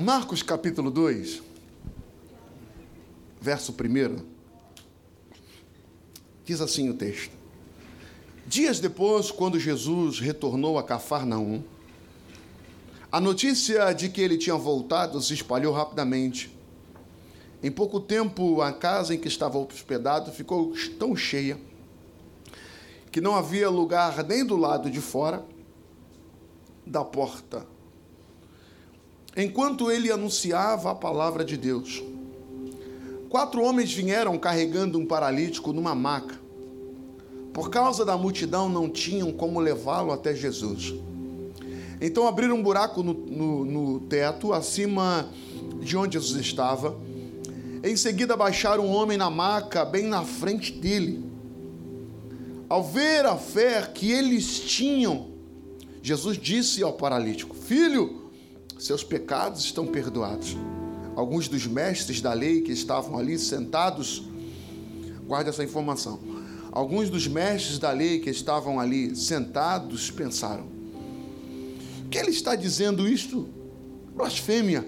Marcos capítulo 2, verso 1, diz assim o texto: Dias depois, quando Jesus retornou a Cafarnaum, a notícia de que ele tinha voltado se espalhou rapidamente. Em pouco tempo, a casa em que estava hospedado ficou tão cheia que não havia lugar nem do lado de fora da porta. Enquanto ele anunciava a palavra de Deus, quatro homens vieram carregando um paralítico numa maca. Por causa da multidão, não tinham como levá-lo até Jesus. Então abriram um buraco no, no, no teto, acima de onde Jesus estava. Em seguida, baixaram um homem na maca, bem na frente dele. Ao ver a fé que eles tinham, Jesus disse ao paralítico: Filho, seus pecados estão perdoados. Alguns dos mestres da lei que estavam ali sentados, guarde essa informação. Alguns dos mestres da lei que estavam ali sentados pensaram: que ele está dizendo isto? Blasfêmia.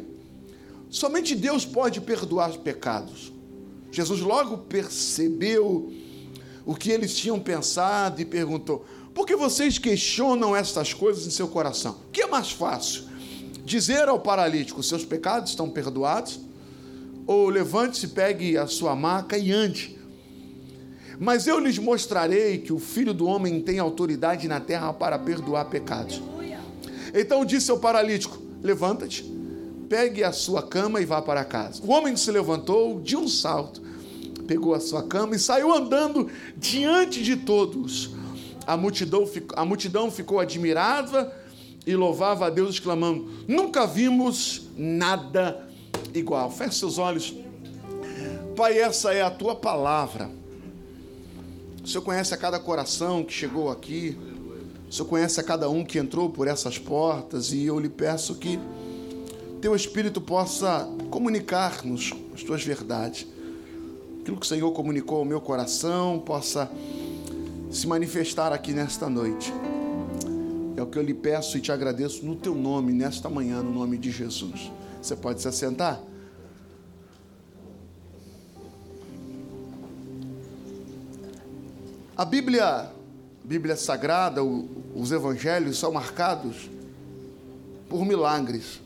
Somente Deus pode perdoar os pecados. Jesus logo percebeu o que eles tinham pensado e perguntou: por que vocês questionam estas coisas em seu coração? O que é mais fácil? Dizer ao paralítico: seus pecados estão perdoados? Ou levante-se, pegue a sua maca e ande. Mas eu lhes mostrarei que o filho do homem tem autoridade na terra para perdoar pecados. Então disse ao paralítico: Levanta-te, pegue a sua cama e vá para casa. O homem se levantou de um salto, pegou a sua cama e saiu andando diante de todos. A multidão, a multidão ficou admirada e louvava a Deus, exclamando: Nunca vimos nada igual. Feche seus olhos. Pai, essa é a tua palavra. O Senhor conhece a cada coração que chegou aqui. O Senhor conhece a cada um que entrou por essas portas e eu lhe peço que teu Espírito possa comunicar-nos as tuas verdades. Aquilo que o Senhor comunicou ao meu coração possa se manifestar aqui nesta noite. É o que eu lhe peço e te agradeço no teu nome, nesta manhã, no nome de Jesus. Você pode se assentar? A Bíblia Bíblia Sagrada, os evangelhos são marcados por milagres.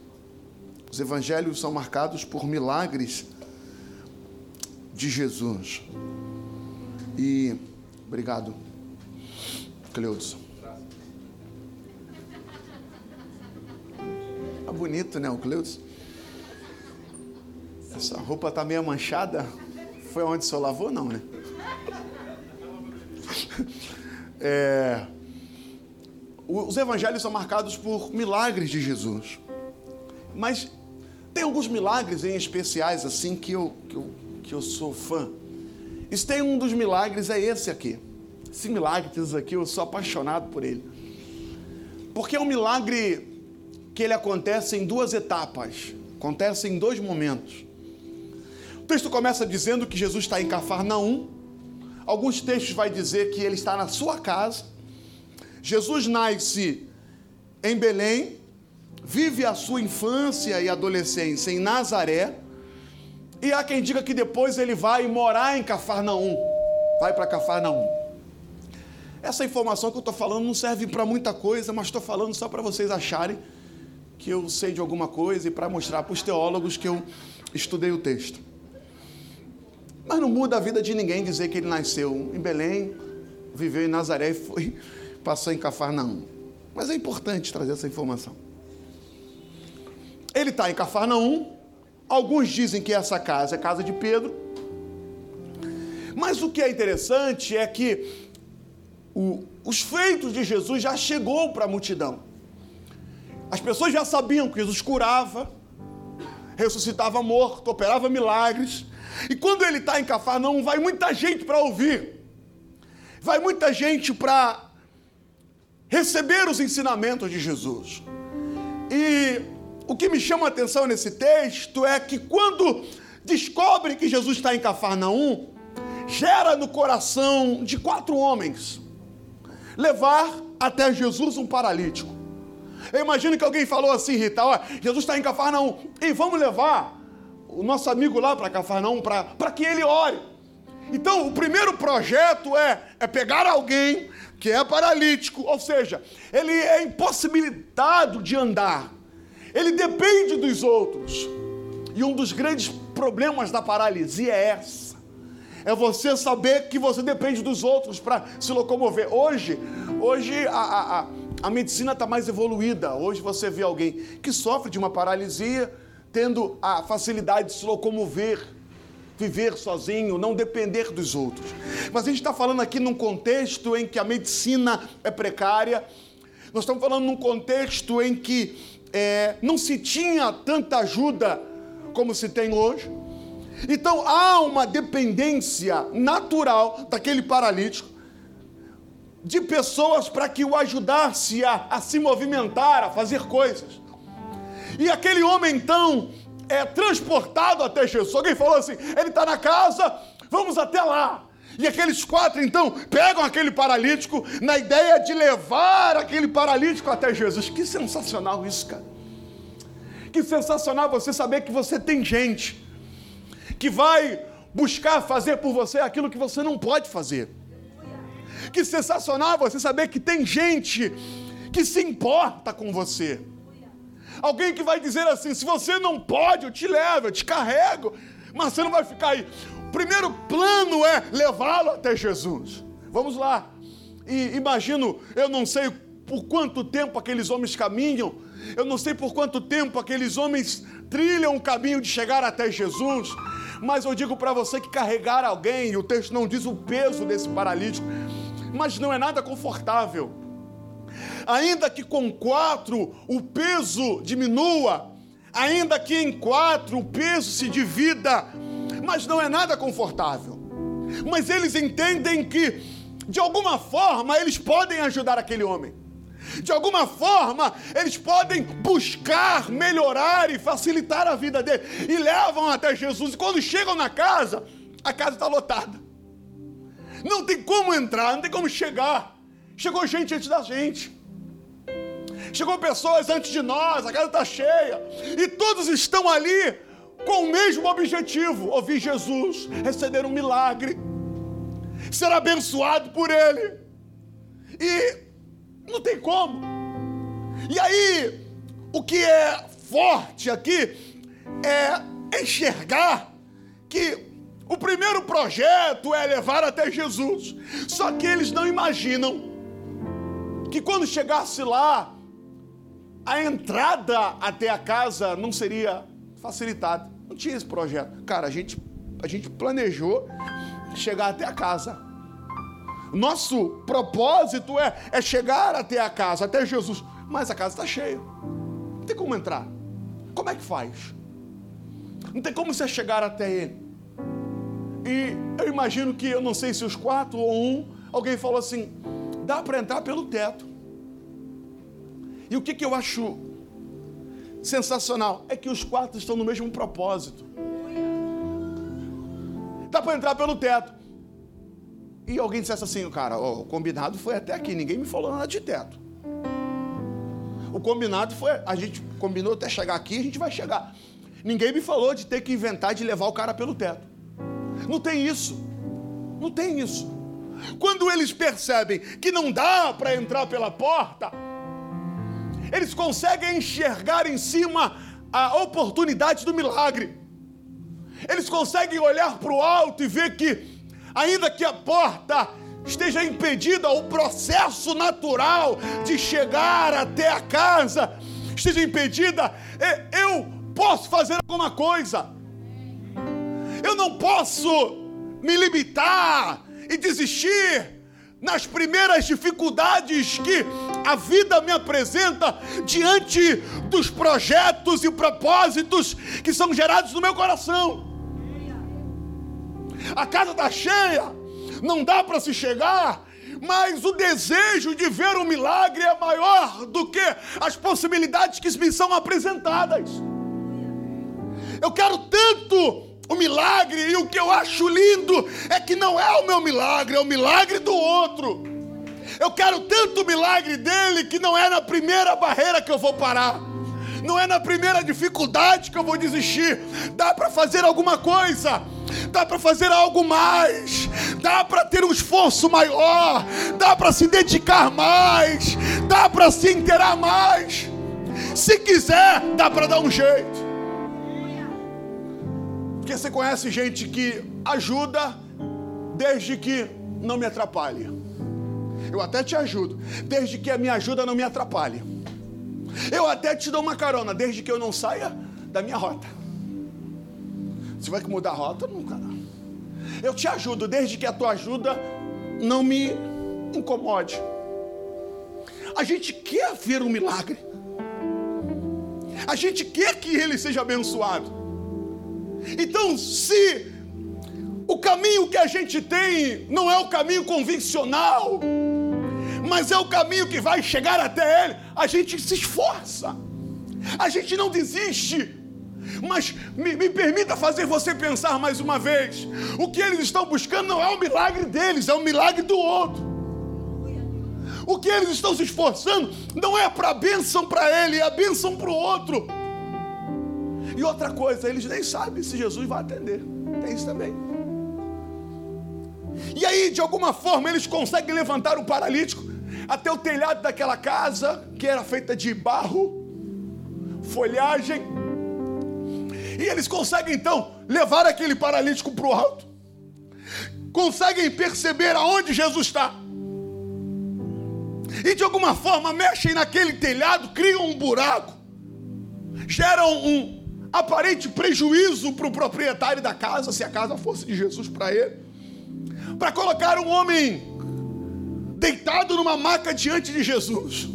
Os evangelhos são marcados por milagres de Jesus. E obrigado, Cleudson. Bonito, né, o Cleudson? Essa roupa tá meio manchada. Foi onde o senhor lavou, não, né? É, os evangelhos são marcados por milagres de Jesus. Mas tem alguns milagres em especiais assim que eu, que eu, que eu sou fã. E tem um dos milagres é esse aqui. Esse milagre diz aqui, eu sou apaixonado por ele. Porque é um milagre que ele acontece em duas etapas. Acontece em dois momentos. O texto começa dizendo que Jesus está em Cafarnaum Alguns textos vai dizer que ele está na sua casa. Jesus nasce em Belém, vive a sua infância e adolescência em Nazaré, e há quem diga que depois ele vai morar em Cafarnaum, vai para Cafarnaum. Essa informação que eu estou falando não serve para muita coisa, mas estou falando só para vocês acharem que eu sei de alguma coisa e para mostrar para os teólogos que eu estudei o texto. Mas não muda a vida de ninguém dizer que ele nasceu em Belém, viveu em Nazaré e foi, passou em Cafarnaum. Mas é importante trazer essa informação. Ele está em Cafarnaum. Alguns dizem que essa casa é casa de Pedro. Mas o que é interessante é que o, os feitos de Jesus já chegou para a multidão. As pessoas já sabiam que Jesus curava, ressuscitava morto, operava milagres. E quando ele está em Cafarnaum, vai muita gente para ouvir, vai muita gente para receber os ensinamentos de Jesus. E o que me chama a atenção nesse texto é que quando descobre que Jesus está em Cafarnaum, gera no coração de quatro homens levar até Jesus um paralítico. Eu imagino que alguém falou assim, Rita, ó, Jesus está em Cafarnaum, e vamos levar o nosso amigo lá para Cafarnaum para que ele ore. Então, o primeiro projeto é, é pegar alguém que é paralítico, ou seja, ele é impossibilitado de andar, ele depende dos outros. E um dos grandes problemas da paralisia é essa. É você saber que você depende dos outros para se locomover. Hoje, hoje a, a, a medicina está mais evoluída. Hoje você vê alguém que sofre de uma paralisia, tendo a facilidade de se locomover, viver sozinho, não depender dos outros. Mas a gente está falando aqui num contexto em que a medicina é precária, nós estamos falando num contexto em que é, não se tinha tanta ajuda como se tem hoje. Então há uma dependência natural daquele paralítico de pessoas para que o ajudasse a, a se movimentar, a fazer coisas. E aquele homem então é transportado até Jesus. Alguém falou assim: ele está na casa, vamos até lá. E aqueles quatro então pegam aquele paralítico na ideia de levar aquele paralítico até Jesus. Que sensacional isso, cara. Que sensacional você saber que você tem gente que vai buscar fazer por você aquilo que você não pode fazer. Que sensacional você saber que tem gente que se importa com você. Alguém que vai dizer assim: se você não pode, eu te levo, eu te carrego, mas você não vai ficar aí. O primeiro plano é levá-lo até Jesus. Vamos lá. E imagino, eu não sei por quanto tempo aqueles homens caminham, eu não sei por quanto tempo aqueles homens trilham o caminho de chegar até Jesus, mas eu digo para você que carregar alguém, e o texto não diz o peso desse paralítico, mas não é nada confortável. Ainda que com quatro o peso diminua, ainda que em quatro o peso se divida, mas não é nada confortável. Mas eles entendem que, de alguma forma, eles podem ajudar aquele homem. De alguma forma, eles podem buscar melhorar e facilitar a vida dele. E levam até Jesus. E quando chegam na casa, a casa está lotada. Não tem como entrar, não tem como chegar. Chegou gente antes da gente. Chegou pessoas antes de nós, a casa está cheia. E todos estão ali com o mesmo objetivo: ouvir Jesus, receber um milagre, ser abençoado por Ele. E não tem como. E aí, o que é forte aqui é enxergar que o primeiro projeto é levar até Jesus. Só que eles não imaginam que quando chegasse lá, a entrada até a casa não seria facilitada. Não tinha esse projeto. Cara, a gente, a gente planejou chegar até a casa. Nosso propósito é, é chegar até a casa, até Jesus. Mas a casa está cheia. Não tem como entrar. Como é que faz? Não tem como você chegar até ele. E eu imagino que, eu não sei se os quatro ou um, alguém falou assim: dá para entrar pelo teto. E o que, que eu acho sensacional é que os quatro estão no mesmo propósito. Dá para entrar pelo teto. E alguém dissesse assim, cara, ó, o combinado foi até aqui, ninguém me falou nada de teto. O combinado foi, a gente combinou até chegar aqui, a gente vai chegar. Ninguém me falou de ter que inventar de levar o cara pelo teto. Não tem isso. Não tem isso. Quando eles percebem que não dá para entrar pela porta, eles conseguem enxergar em cima a oportunidade do milagre. Eles conseguem olhar para o alto e ver que ainda que a porta esteja impedida, o processo natural de chegar até a casa esteja impedida, eu posso fazer alguma coisa. Não posso me limitar e desistir nas primeiras dificuldades que a vida me apresenta diante dos projetos e propósitos que são gerados no meu coração a casa está cheia, não dá para se chegar, mas o desejo de ver o milagre é maior do que as possibilidades que me são apresentadas. Eu quero tanto o milagre, e o que eu acho lindo é que não é o meu milagre, é o milagre do outro. Eu quero tanto milagre dele que não é na primeira barreira que eu vou parar. Não é na primeira dificuldade que eu vou desistir. Dá para fazer alguma coisa. Dá para fazer algo mais. Dá para ter um esforço maior. Dá para se dedicar mais. Dá para se inteirar mais. Se quiser, dá para dar um jeito. Porque você conhece gente que ajuda desde que não me atrapalhe. Eu até te ajudo, desde que a minha ajuda não me atrapalhe. Eu até te dou uma carona, desde que eu não saia da minha rota. Você vai mudar a rota? Não, cara. Eu te ajudo, desde que a tua ajuda não me incomode. A gente quer ver um milagre. A gente quer que ele seja abençoado. Então, se o caminho que a gente tem não é o caminho convencional, mas é o caminho que vai chegar até Ele. A gente se esforça, a gente não desiste. Mas me, me, permita fazer você pensar mais uma vez: o que eles estão buscando não é o milagre deles, é o milagre do outro. O que eles estão se esforçando não é para a bênção para ele, é a bênção para o outro. E outra coisa, eles nem sabem se Jesus vai atender. Tem isso também. E aí, de alguma forma, eles conseguem levantar o paralítico até o telhado daquela casa, que era feita de barro, folhagem. E eles conseguem então levar aquele paralítico para o alto. Conseguem perceber aonde Jesus está. E de alguma forma mexem naquele telhado, criam um buraco, geram um aparente prejuízo para o proprietário da casa, se a casa fosse de Jesus para ele, para colocar um homem deitado numa maca diante de Jesus.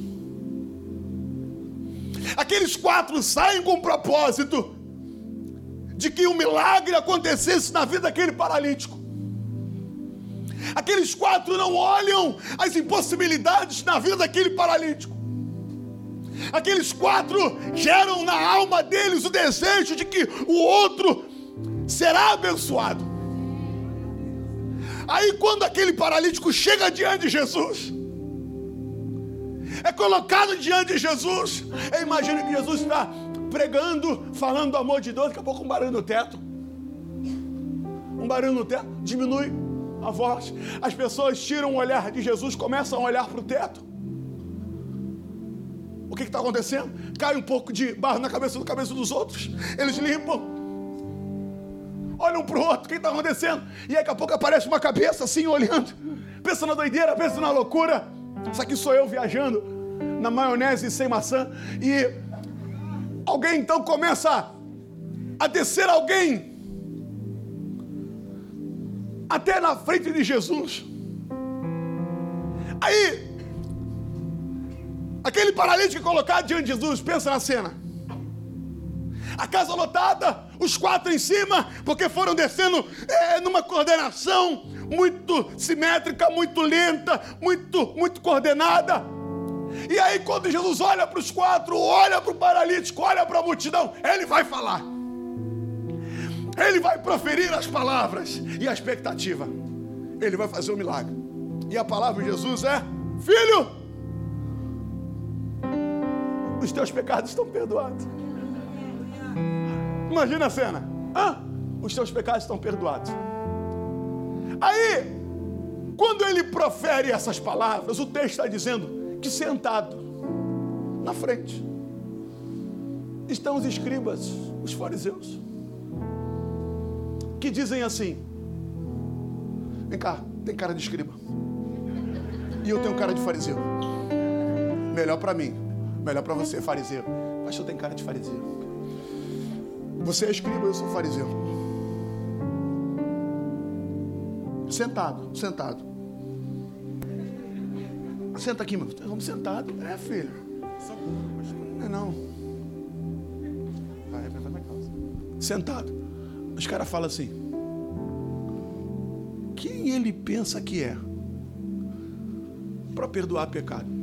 Aqueles quatro saem com o propósito de que um milagre acontecesse na vida daquele paralítico. Aqueles quatro não olham as impossibilidades na vida daquele paralítico. Aqueles quatro geram na alma deles o desejo de que o outro será abençoado. Aí, quando aquele paralítico chega diante de Jesus, é colocado diante de Jesus, eu imagino que Jesus está pregando, falando do amor de Deus, daqui a pouco um barulho no teto. Um barulho no teto, diminui a voz. As pessoas tiram o olhar de Jesus, começam a olhar para o teto. Que está acontecendo? Cai um pouco de barro na cabeça do cabeça dos outros. Eles limpam olham para o outro, o que está acontecendo? E daqui a pouco aparece uma cabeça assim, olhando, pensa na doideira, pensa na loucura. Isso aqui sou eu viajando na maionese sem maçã. E alguém então começa a descer alguém até na frente de Jesus. Aí, aquele paralítico colocado diante de Jesus, pensa na cena a casa lotada, os quatro em cima, porque foram descendo é, numa coordenação muito simétrica, muito lenta, muito, muito coordenada. E aí, quando Jesus olha para os quatro, olha para o paralítico, olha para a multidão, ele vai falar. Ele vai proferir as palavras e a expectativa. Ele vai fazer um milagre. E a palavra de Jesus é: Filho, os teus pecados estão perdoados. Imagina a cena. Ah, os teus pecados estão perdoados. Aí, quando ele profere essas palavras, o texto está dizendo que sentado na frente estão os escribas, os fariseus, que dizem assim: Vem cá, tem cara de escriba. E eu tenho cara de fariseu. Melhor para mim, melhor para você, fariseu. Pastor tem cara de fariseu. Você é escriba, eu sou fariseu. Sentado, sentado. Senta aqui, meu. Vamos sentado. É, filho. Não é não. Sentado. Os caras falam assim. Quem ele pensa que é? Para perdoar pecado.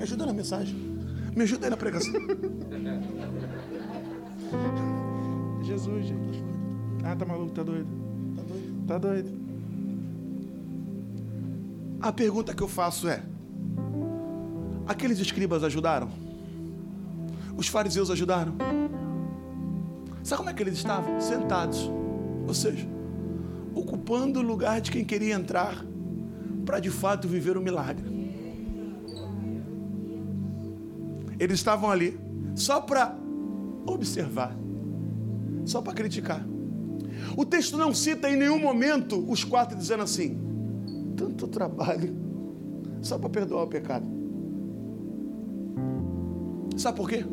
Me ajuda na mensagem. Me ajuda aí na pregação. Jesus, gente. Ah, tá maluco, tá doido. Tá doido? Tá doido. A pergunta que eu faço é: aqueles escribas ajudaram? Os fariseus ajudaram? Sabe como é que eles estavam? Sentados. Ou seja, ocupando o lugar de quem queria entrar para de fato viver o milagre. Eles estavam ali só para observar, só para criticar. O texto não cita em nenhum momento os quatro dizendo assim: tanto trabalho só para perdoar o pecado. Sabe por quê?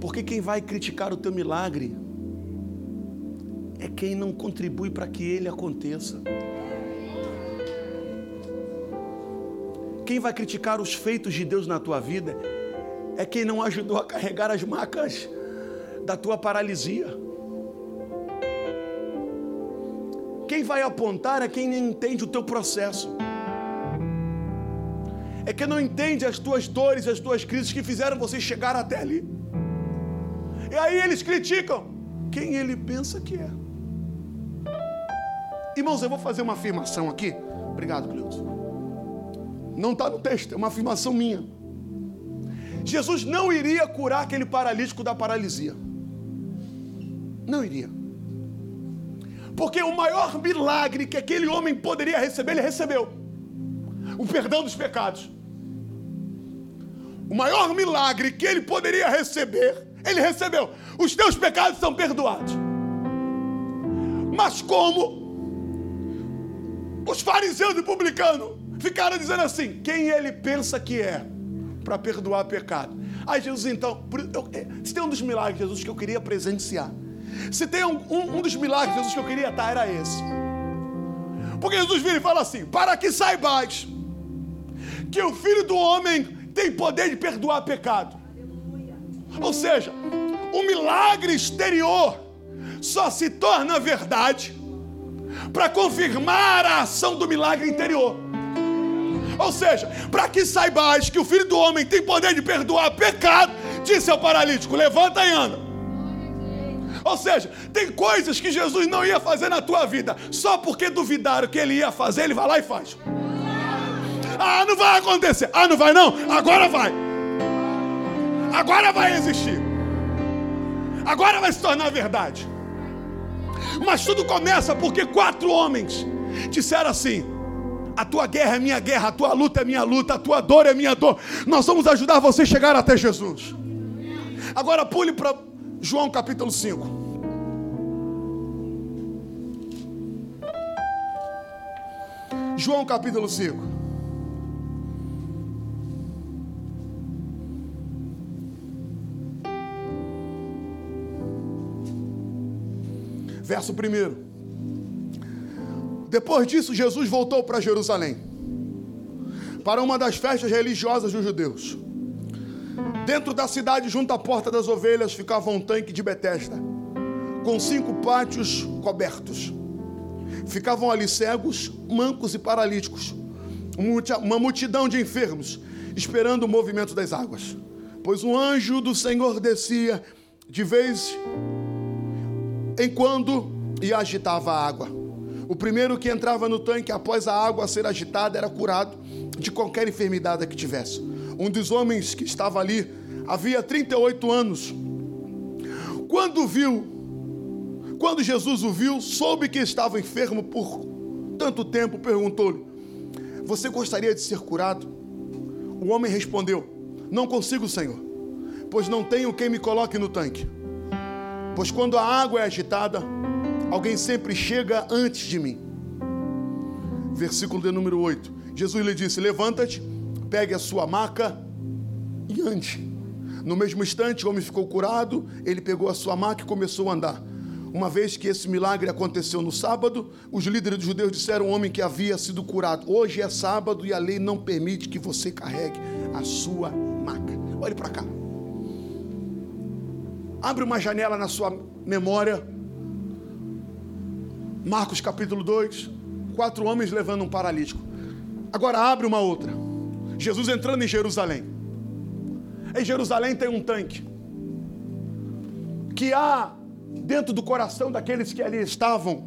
Porque quem vai criticar o teu milagre é quem não contribui para que ele aconteça. Quem vai criticar os feitos de Deus na tua vida é quem não ajudou a carregar as macas da tua paralisia. Quem vai apontar é quem não entende o teu processo. É quem não entende as tuas dores, as tuas crises que fizeram você chegar até ali. E aí eles criticam quem ele pensa que é. Irmãos, eu vou fazer uma afirmação aqui. Obrigado, Cleusa. Não está no texto, é uma afirmação minha. Jesus não iria curar aquele paralítico da paralisia. Não iria. Porque o maior milagre que aquele homem poderia receber, ele recebeu: o perdão dos pecados. O maior milagre que ele poderia receber, ele recebeu. Os teus pecados são perdoados. Mas como os fariseus e publicanos ficaram dizendo assim: quem ele pensa que é para perdoar pecado? Aí Jesus, então, é, se tem um dos milagres, Jesus, que eu queria presenciar. Se tem um, um, um dos milagres, Jesus, que eu queria estar, era esse. Porque Jesus vira e fala assim: para que saibais que o Filho do Homem tem poder de perdoar pecado. Ou seja, o milagre exterior só se torna verdade para confirmar a ação do milagre interior. Ou seja, para que saibais que o Filho do Homem tem poder de perdoar pecado, disse ao paralítico: levanta e anda. Ou seja, tem coisas que Jesus não ia fazer na tua vida, só porque duvidaram que ele ia fazer, ele vai lá e faz. Ah, não vai acontecer. Ah, não vai não? Agora vai. Agora vai existir. Agora vai se tornar verdade. Mas tudo começa porque quatro homens disseram assim: a tua guerra é minha guerra, a tua luta é minha luta, a tua dor é minha dor. Nós vamos ajudar você a chegar até Jesus. Agora pule para João capítulo 5. João capítulo 5. Verso 1. Depois disso, Jesus voltou para Jerusalém, para uma das festas religiosas dos judeus. Dentro da cidade, junto à porta das ovelhas, ficava um tanque de Betesda, com cinco pátios cobertos. Ficavam ali cegos, mancos e paralíticos, uma multidão de enfermos, esperando o movimento das águas. Pois um anjo do Senhor descia de vez em quando e agitava a água. O primeiro que entrava no tanque após a água ser agitada era curado de qualquer enfermidade que tivesse. Um dos homens que estava ali havia 38 anos. Quando viu, quando Jesus o viu, soube que estava enfermo por tanto tempo, perguntou-lhe: Você gostaria de ser curado? O homem respondeu: Não consigo, Senhor, pois não tenho quem me coloque no tanque. Pois quando a água é agitada, Alguém sempre chega antes de mim. Versículo de número 8. Jesus lhe disse: Levanta-te, pegue a sua maca e ande. No mesmo instante, o homem ficou curado, ele pegou a sua maca e começou a andar. Uma vez que esse milagre aconteceu no sábado, os líderes dos judeus disseram ao homem que havia sido curado: Hoje é sábado e a lei não permite que você carregue a sua maca. Olhe para cá. Abre uma janela na sua memória Marcos capítulo 2, quatro homens levando um paralítico. Agora abre uma outra. Jesus entrando em Jerusalém. Em Jerusalém tem um tanque. Que há dentro do coração daqueles que ali estavam,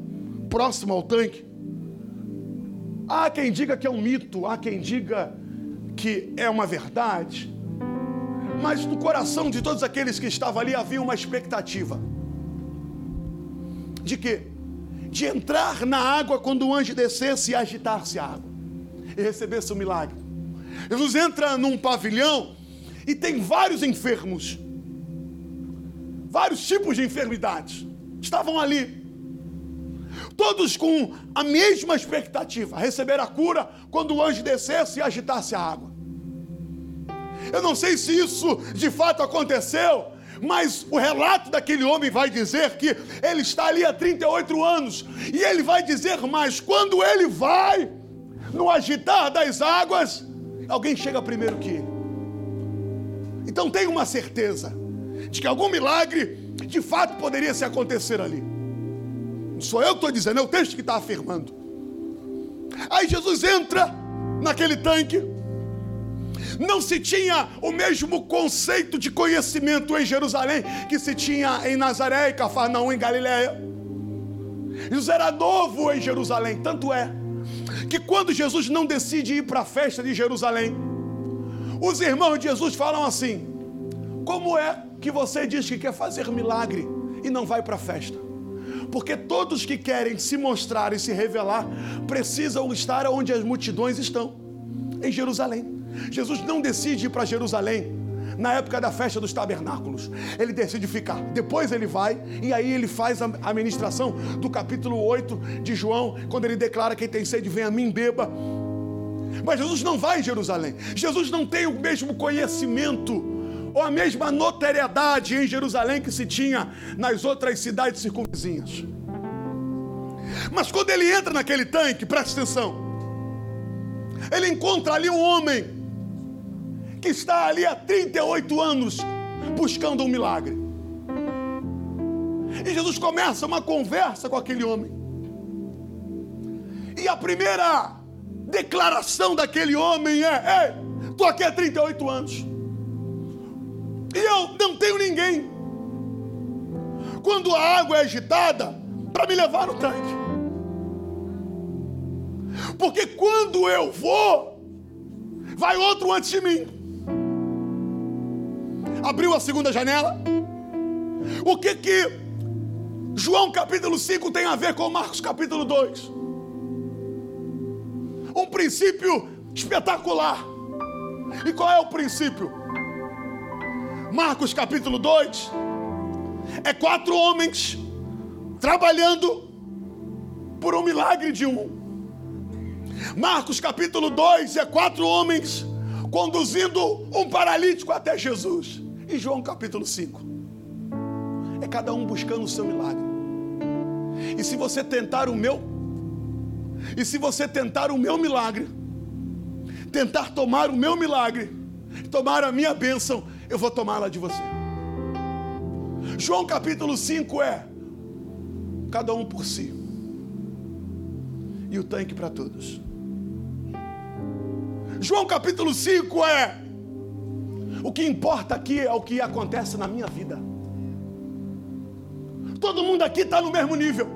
próximo ao tanque, Há quem diga que é um mito, há quem diga que é uma verdade, mas no coração de todos aqueles que estavam ali havia uma expectativa. De quê? De entrar na água quando o anjo descesse e agitasse a água e recebesse o milagre. Jesus entra num pavilhão e tem vários enfermos, vários tipos de enfermidades. Estavam ali, todos com a mesma expectativa, receber a cura quando o anjo descesse e agitasse a água. Eu não sei se isso de fato aconteceu, mas o relato daquele homem vai dizer que ele está ali há 38 anos, e ele vai dizer mais: quando ele vai no agitar das águas, alguém chega primeiro que ele. Então tenha uma certeza de que algum milagre de fato poderia se acontecer ali. Não sou eu que estou dizendo, é o texto que está afirmando. Aí Jesus entra naquele tanque. Não se tinha o mesmo conceito de conhecimento em Jerusalém que se tinha em Nazaré e Cafarnaum em Galiléia. Jesus era novo em Jerusalém, tanto é que quando Jesus não decide ir para a festa de Jerusalém, os irmãos de Jesus falam assim: Como é que você diz que quer fazer milagre e não vai para a festa? Porque todos que querem se mostrar e se revelar precisam estar onde as multidões estão, em Jerusalém. Jesus não decide ir para Jerusalém na época da festa dos tabernáculos. Ele decide ficar. Depois ele vai e aí ele faz a ministração do capítulo 8 de João, quando ele declara: Quem tem sede, vem a mim, beba. Mas Jesus não vai em Jerusalém. Jesus não tem o mesmo conhecimento ou a mesma notoriedade em Jerusalém que se tinha nas outras cidades circunvizinhas. Mas quando ele entra naquele tanque, presta atenção, ele encontra ali um homem que está ali há 38 anos buscando um milagre. E Jesus começa uma conversa com aquele homem. E a primeira declaração daquele homem é: Ei, estou aqui há 38 anos. E eu não tenho ninguém. Quando a água é agitada, para me levar no tanque. Porque quando eu vou, vai outro antes de mim abriu a segunda janela. O que que João capítulo 5 tem a ver com Marcos capítulo 2? Um princípio espetacular. E qual é o princípio? Marcos capítulo 2 é quatro homens trabalhando por um milagre de um. Marcos capítulo 2 é quatro homens conduzindo um paralítico até Jesus. E João capítulo 5. É cada um buscando o seu milagre. E se você tentar o meu, e se você tentar o meu milagre, tentar tomar o meu milagre, tomar a minha bênção, eu vou tomá-la de você. João capítulo 5 é cada um por si. E o tanque para todos. João capítulo 5 é o que importa aqui é o que acontece na minha vida. Todo mundo aqui está no mesmo nível.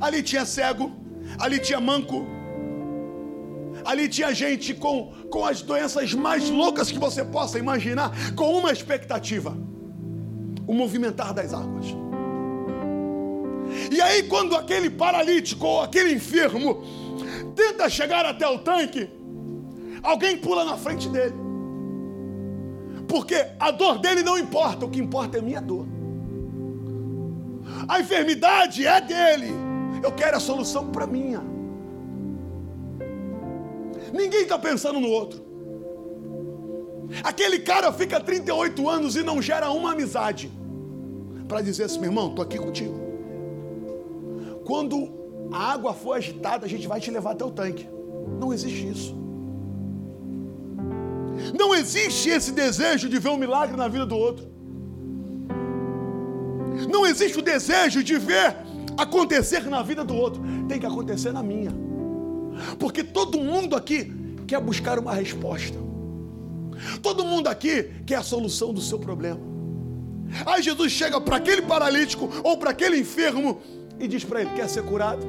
Ali tinha cego, ali tinha manco, ali tinha gente com, com as doenças mais loucas que você possa imaginar, com uma expectativa: o movimentar das águas. E aí, quando aquele paralítico ou aquele enfermo tenta chegar até o tanque, alguém pula na frente dele. Porque a dor dele não importa, o que importa é a minha dor. A enfermidade é dele. Eu quero a solução para minha. Ninguém está pensando no outro. Aquele cara fica 38 anos e não gera uma amizade para dizer assim, meu irmão, estou aqui contigo. Quando a água for agitada, a gente vai te levar até o tanque. Não existe isso. Não existe esse desejo de ver um milagre na vida do outro. Não existe o desejo de ver acontecer na vida do outro. Tem que acontecer na minha. Porque todo mundo aqui quer buscar uma resposta. Todo mundo aqui quer a solução do seu problema. Aí Jesus chega para aquele paralítico ou para aquele enfermo e diz para ele: Quer ser curado?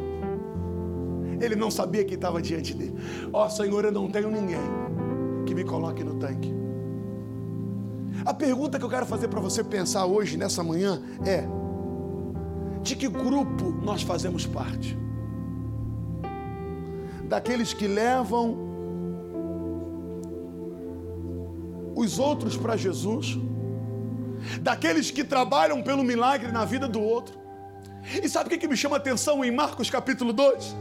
Ele não sabia que estava diante dele. Ó oh, Senhor, eu não tenho ninguém que me coloque no tanque. A pergunta que eu quero fazer para você pensar hoje, nessa manhã, é: de que grupo nós fazemos parte? Daqueles que levam os outros para Jesus? Daqueles que trabalham pelo milagre na vida do outro? E sabe o que me chama a atenção em Marcos capítulo 2?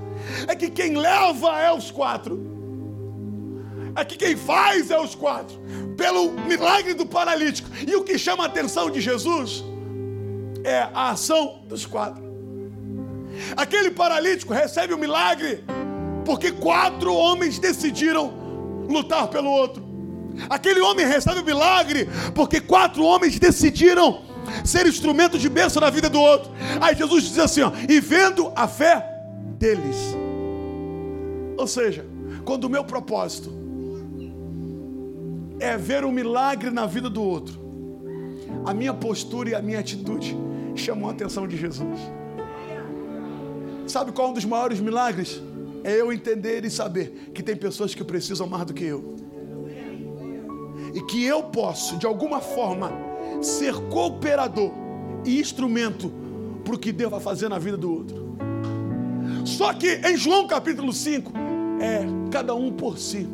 É que quem leva é os quatro. Que quem faz é os quatro. Pelo milagre do paralítico. E o que chama a atenção de Jesus é a ação dos quatro. Aquele paralítico recebe o milagre porque quatro homens decidiram lutar pelo outro. Aquele homem recebe o milagre porque quatro homens decidiram ser instrumento de bênção na vida do outro. Aí Jesus diz assim: ó, e vendo a fé deles. Ou seja, quando o meu propósito é ver um milagre na vida do outro, a minha postura e a minha atitude chamou a atenção de Jesus. Sabe qual é um dos maiores milagres? É eu entender e saber que tem pessoas que precisam mais do que eu. E que eu posso, de alguma forma, ser cooperador e instrumento para o que Deus vai fazer na vida do outro. Só que em João capítulo 5, é cada um por si.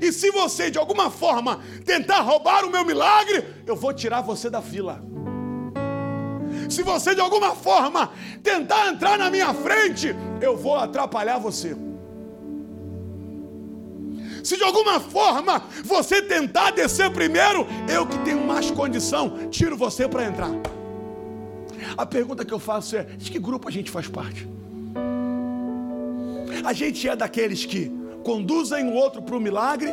E se você de alguma forma tentar roubar o meu milagre, eu vou tirar você da fila. Se você de alguma forma tentar entrar na minha frente, eu vou atrapalhar você. Se de alguma forma você tentar descer primeiro, eu que tenho mais condição, tiro você para entrar. A pergunta que eu faço é: de que grupo a gente faz parte? A gente é daqueles que conduzem o outro para o milagre,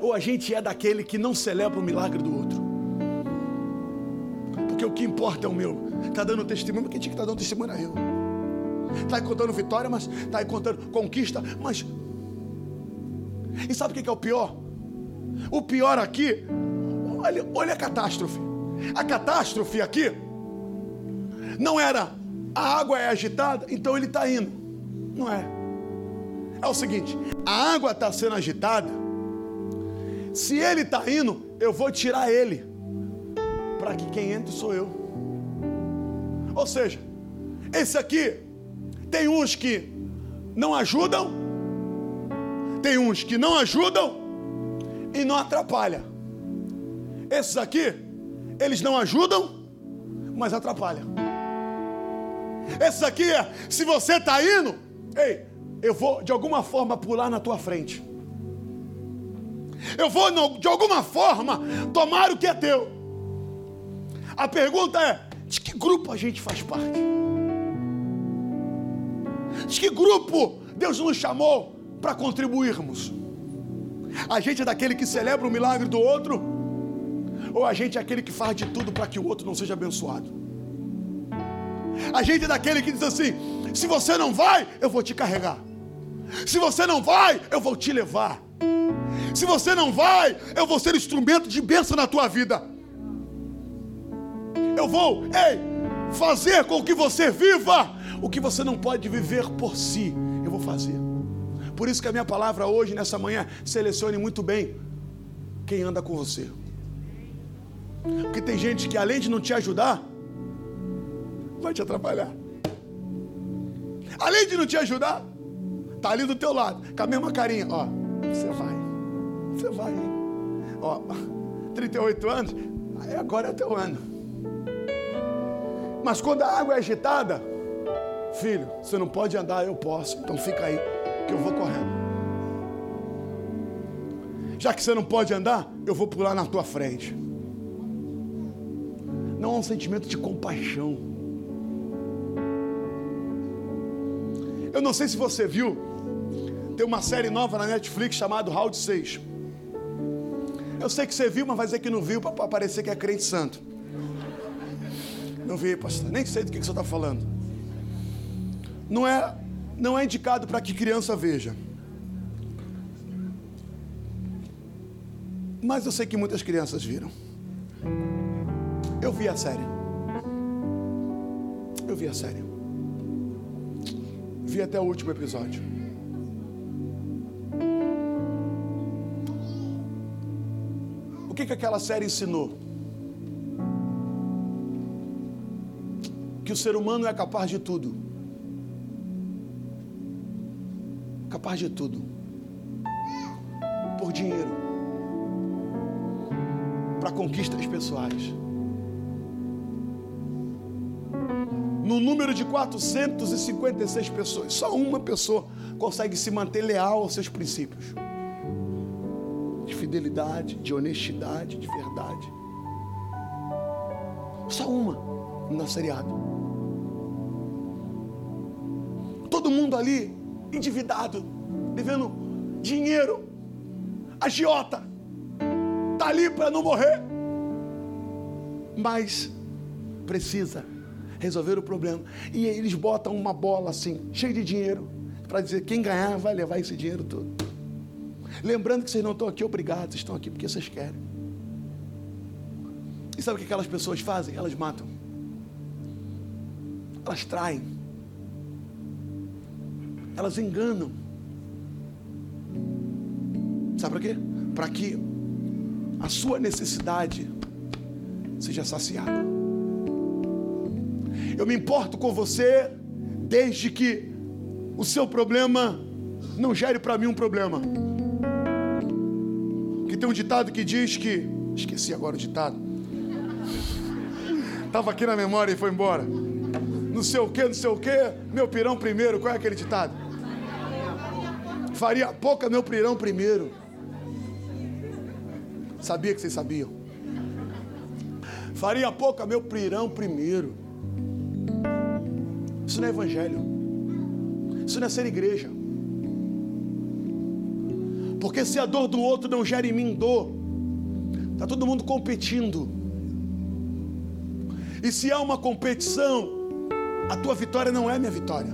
ou a gente é daquele que não celebra o milagre do outro? Porque o que importa é o meu. Está dando testemunho, quem tinha que estar tá dando testemunho era eu. Está contando vitória, mas está contando conquista, mas e sabe o que é o pior? O pior aqui, olha, olha a catástrofe. A catástrofe aqui não era a água é agitada, então ele está indo. Não é. É o seguinte: a água está sendo agitada. Se ele está indo, eu vou tirar ele. Para que quem entre sou eu. Ou seja, esse aqui tem uns que não ajudam tem uns que não ajudam e não atrapalham. Esses aqui, eles não ajudam, mas atrapalham. Esses aqui, se você está indo, ei, eu vou de alguma forma pular na tua frente. Eu vou de alguma forma tomar o que é teu. A pergunta é: de que grupo a gente faz parte? De que grupo Deus nos chamou para contribuirmos? A gente é daquele que celebra o milagre do outro? Ou a gente é aquele que faz de tudo para que o outro não seja abençoado? A gente é daquele que diz assim: se você não vai, eu vou te carregar. Se você não vai, eu vou te levar. Se você não vai, eu vou ser instrumento de bênção na tua vida. Eu vou, ei, fazer com que você viva o que você não pode viver por si. Eu vou fazer. Por isso que a minha palavra hoje, nessa manhã, selecione muito bem quem anda com você. Porque tem gente que além de não te ajudar, vai te atrapalhar. Além de não te ajudar, tá ali do teu lado, com a mesma carinha, ó, você vai. Você vai. Ó, 38 anos, agora é teu ano. Mas quando a água é agitada, filho, você não pode andar, eu posso, então fica aí que eu vou correndo. Já que você não pode andar, eu vou pular na tua frente. Não há um sentimento de compaixão. Eu não sei se você viu, tem uma série nova na Netflix chamada Round 6. Eu sei que você viu, mas vai dizer que não viu para parecer que é crente santo. Não vi, pastor. Nem sei do que, que você está falando. Não é não é indicado para que criança veja. Mas eu sei que muitas crianças viram. Eu vi a série. Eu vi a série. vi até o último episódio. Que, que aquela série ensinou? Que o ser humano é capaz de tudo. Capaz de tudo. Por dinheiro. Para conquistas pessoais. no número de 456 pessoas, só uma pessoa consegue se manter leal aos seus princípios fidelidade, de honestidade, de verdade. Só uma no seriado. Todo mundo ali endividado, devendo dinheiro, agiota, tá ali para não morrer, mas precisa resolver o problema. E eles botam uma bola assim, cheia de dinheiro, para dizer quem ganhar vai levar esse dinheiro todo. Lembrando que vocês não estão aqui obrigados, vocês estão aqui porque vocês querem. E sabe o que aquelas pessoas fazem? Elas matam. Elas traem. Elas enganam. Sabe para quê? Para que a sua necessidade seja saciada. Eu me importo com você desde que o seu problema não gere para mim um problema. Que tem um ditado que diz que. Esqueci agora o ditado. Estava aqui na memória e foi embora. Não sei o que, não sei o que, meu pirão primeiro. Qual é aquele ditado? Faria pouca meu pirão primeiro. Sabia que vocês sabiam? Faria pouca meu pirão primeiro. Isso não é evangelho. Isso não é ser igreja. Porque se a dor do outro não gera em mim dor, está todo mundo competindo. E se há uma competição, a tua vitória não é minha vitória.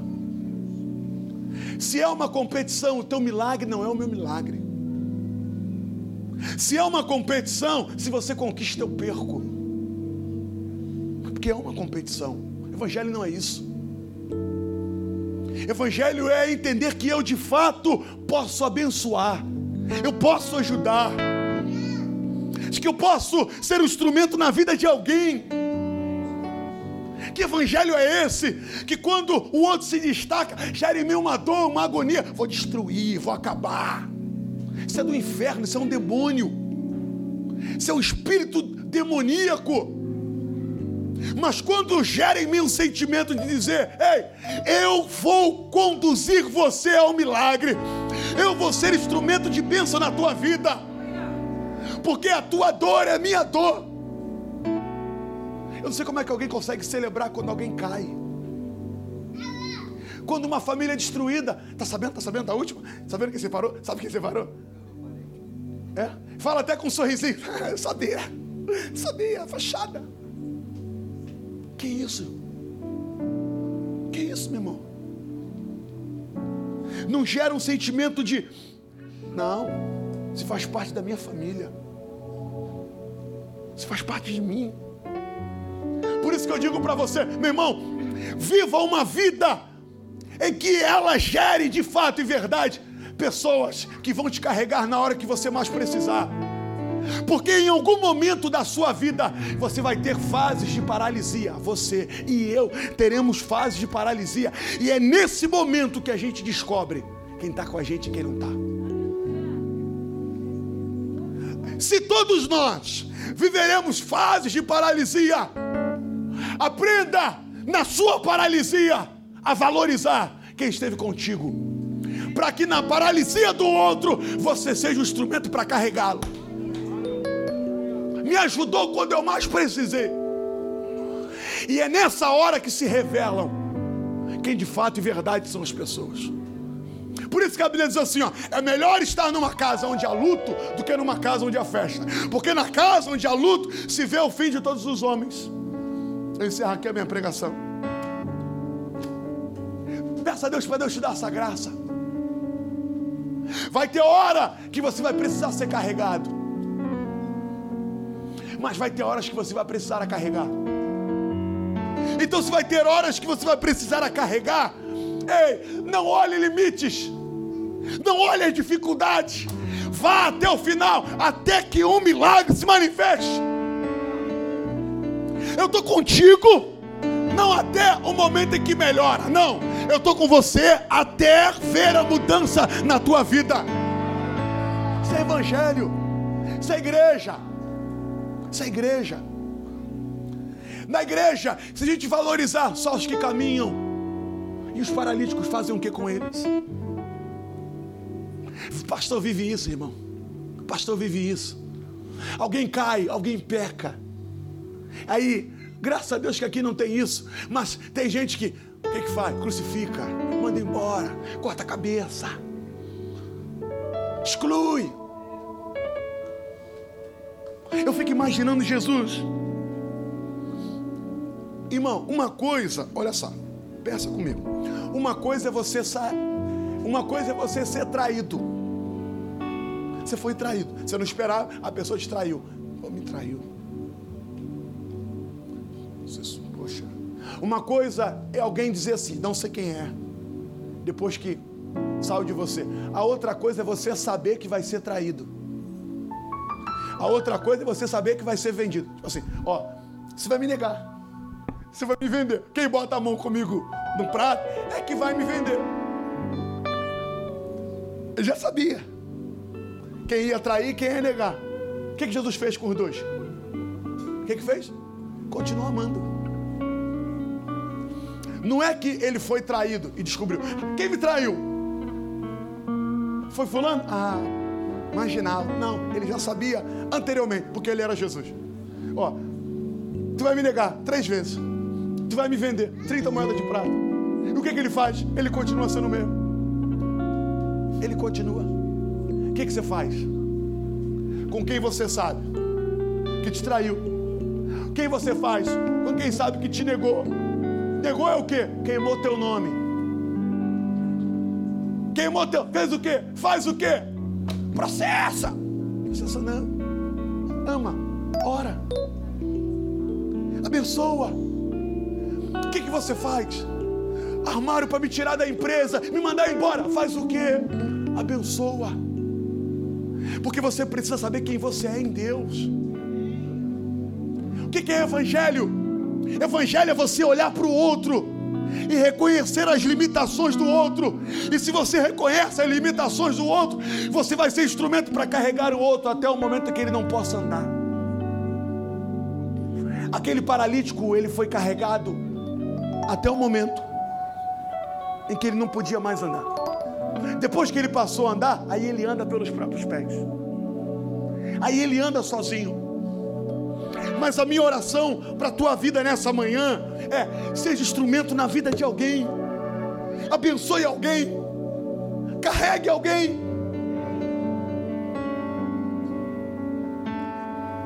Se é uma competição, o teu milagre não é o meu milagre. Se é uma competição, se você conquista, eu perco. Porque é uma competição. Evangelho não é isso. Evangelho é entender que eu de fato posso abençoar, eu posso ajudar, de que eu posso ser um instrumento na vida de alguém. Que evangelho é esse? Que quando o outro se destaca, gera em mim uma dor, uma agonia, vou destruir, vou acabar. Isso é do inferno, isso é um demônio, isso é um espírito demoníaco. Mas quando gera em mim um sentimento de dizer: Ei, eu vou conduzir você ao milagre, eu vou ser instrumento de bênção na tua vida, porque a tua dor é minha dor. Eu não sei como é que alguém consegue celebrar quando alguém cai. Quando uma família é destruída, tá sabendo? Tá sabendo da última? Sabendo quem separou? Sabe quem separou? É? Fala até com um sorrisinho. sabia. Sabia, fachada. Que isso? Que isso, meu irmão? Não gera um sentimento de, não, se faz parte da minha família, se faz parte de mim. Por isso que eu digo para você, meu irmão, viva uma vida em que ela gere de fato e verdade pessoas que vão te carregar na hora que você mais precisar. Porque em algum momento da sua vida você vai ter fases de paralisia. Você e eu teremos fases de paralisia. E é nesse momento que a gente descobre quem está com a gente e quem não está. Se todos nós viveremos fases de paralisia, aprenda na sua paralisia a valorizar quem esteve contigo, para que na paralisia do outro você seja o instrumento para carregá-lo me ajudou quando eu mais precisei. E é nessa hora que se revelam quem de fato e verdade são as pessoas. Por isso que a Bíblia diz assim: ó, é melhor estar numa casa onde há luto do que numa casa onde há festa. Porque na casa onde há luto se vê o fim de todos os homens. Eu encerro aqui a minha pregação. Peça a Deus para Deus te dar essa graça. Vai ter hora que você vai precisar ser carregado mas vai ter horas que você vai precisar a carregar. Então, se vai ter horas que você vai precisar a carregar, Ei, não olhe limites. Não olhe as dificuldades. Vá até o final, até que um milagre se manifeste. Eu estou contigo, não até o momento em que melhora, não. Eu estou com você até ver a mudança na tua vida. Isso é evangelho, isso é igreja, isso é igreja. Na igreja, se a gente valorizar só os que caminham, e os paralíticos fazem o que com eles? O pastor vive isso, irmão. O pastor vive isso. Alguém cai, alguém peca. Aí, graças a Deus que aqui não tem isso. Mas tem gente que, o que, que faz? Crucifica, manda embora, corta a cabeça, exclui. Eu fico imaginando Jesus. Irmão, uma coisa, olha só, pensa comigo. Uma coisa é você sair, uma coisa é você ser traído. Você foi traído. Você não esperava, a pessoa te traiu. Pô, me traiu. Você, poxa. Uma coisa é alguém dizer assim, não sei quem é. Depois que saiu de você. A outra coisa é você saber que vai ser traído. A outra coisa é você saber que vai ser vendido. Tipo assim, ó, você vai me negar. Você vai me vender. Quem bota a mão comigo no prato é que vai me vender. Eu já sabia quem ia trair, quem ia negar. O que, que Jesus fez com os dois? O que, que fez? Continua amando. Não é que ele foi traído e descobriu. Quem me traiu? Foi fulano? Ah, imaginava. Não, ele já sabia anteriormente, porque ele era Jesus. Ó, tu vai me negar três vezes. Tu vai me vender 30 moedas de prata. E o que, que ele faz? Ele continua sendo o mesmo. Ele continua. O que, que você faz? Com quem você sabe que te traiu? Quem você faz com quem sabe que te negou? Negou é o quê? Queimou teu nome. Queimou teu. Fez o quê? Faz o quê? Processa. Processa não. Ama. Ora. Abençoa. O que, que você faz? Armário para me tirar da empresa, me mandar embora. Faz o quê? Abençoa porque você precisa saber quem você é em Deus. O que é Evangelho? Evangelho é você olhar para o outro e reconhecer as limitações do outro. E se você reconhece as limitações do outro, você vai ser instrumento para carregar o outro até o momento que ele não possa andar. Aquele paralítico, ele foi carregado até o momento em que ele não podia mais andar. Depois que ele passou a andar, aí ele anda pelos próprios pés. Aí ele anda sozinho. Mas a minha oração para a tua vida nessa manhã é: seja instrumento na vida de alguém, abençoe alguém, carregue alguém.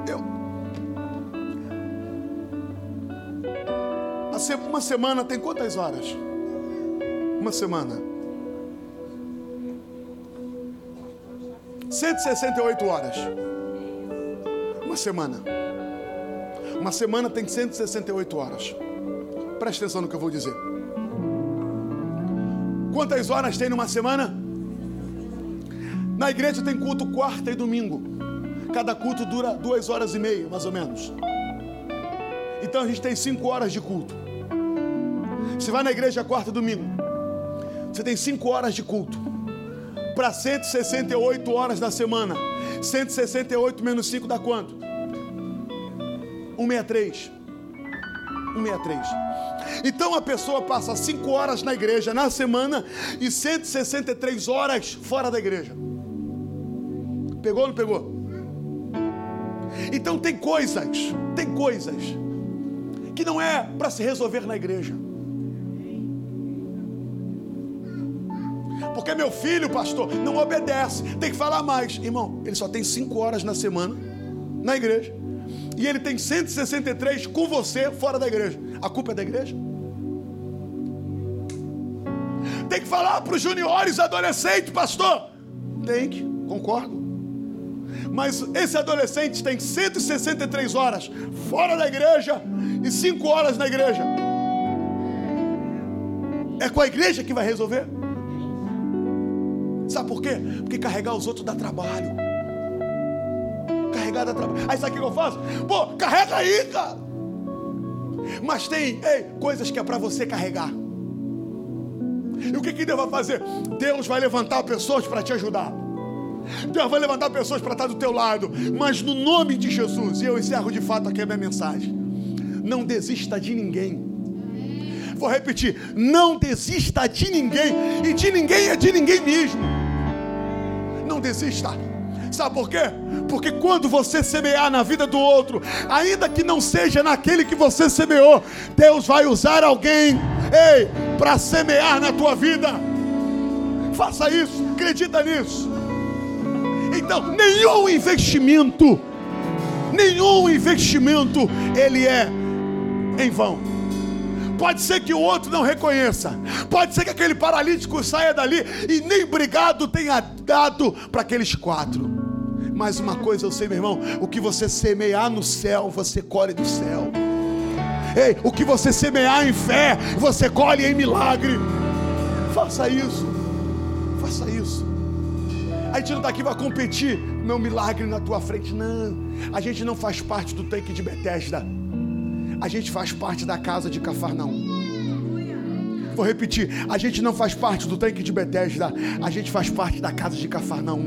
Eu, uma semana tem quantas horas? Uma semana. 168 horas. Uma semana. Uma semana tem 168 horas. Preste atenção no que eu vou dizer. Quantas horas tem numa semana? Na igreja tem culto quarta e domingo. Cada culto dura duas horas e meia, mais ou menos. Então a gente tem cinco horas de culto. Você vai na igreja quarta e domingo. Você tem cinco horas de culto para 168 horas da semana. 168 menos 5 dá quanto? 163. 163. Então a pessoa passa 5 horas na igreja na semana e 163 horas fora da igreja. Pegou ou não pegou? Então tem coisas, tem coisas que não é para se resolver na igreja. Porque meu filho, pastor, não obedece. Tem que falar mais. Irmão, ele só tem cinco horas na semana na igreja. E ele tem 163 com você fora da igreja. A culpa é da igreja? Tem que falar para os juniores adolescentes, pastor. Tem que, concordo. Mas esse adolescente tem 163 horas fora da igreja e 5 horas na igreja. É com a igreja que vai resolver? Sabe por quê? Porque carregar os outros dá trabalho. Trabalho. Aí sabe o que eu faço? Pô, carrega aí, cara. Mas tem ei, coisas que é para você carregar. E o que, que Deus vai fazer? Deus vai levantar pessoas para te ajudar. Deus vai levantar pessoas para estar do teu lado. Mas no nome de Jesus, e eu encerro de fato aqui a minha mensagem. Não desista de ninguém. Vou repetir: não desista de ninguém. E de ninguém é de ninguém mesmo. Não desista. Sabe por quê? Porque quando você semear na vida do outro, ainda que não seja naquele que você semeou, Deus vai usar alguém, ei, para semear na tua vida. Faça isso, acredita nisso. Então, nenhum investimento, nenhum investimento, ele é em vão. Pode ser que o outro não reconheça. Pode ser que aquele paralítico saia dali e nem brigado tenha dado para aqueles quatro. Mas uma coisa eu sei, meu irmão: o que você semear no céu, você colhe do céu. Ei, o que você semear em fé, você colhe em milagre. Faça isso. Faça isso. A gente não está aqui para competir, meu milagre na tua frente. Não. A gente não faz parte do tanque de Betesda. A gente faz parte da casa de Cafarnaum. Vou repetir, a gente não faz parte do tanque de Betesda, a gente faz parte da casa de Cafarnaum.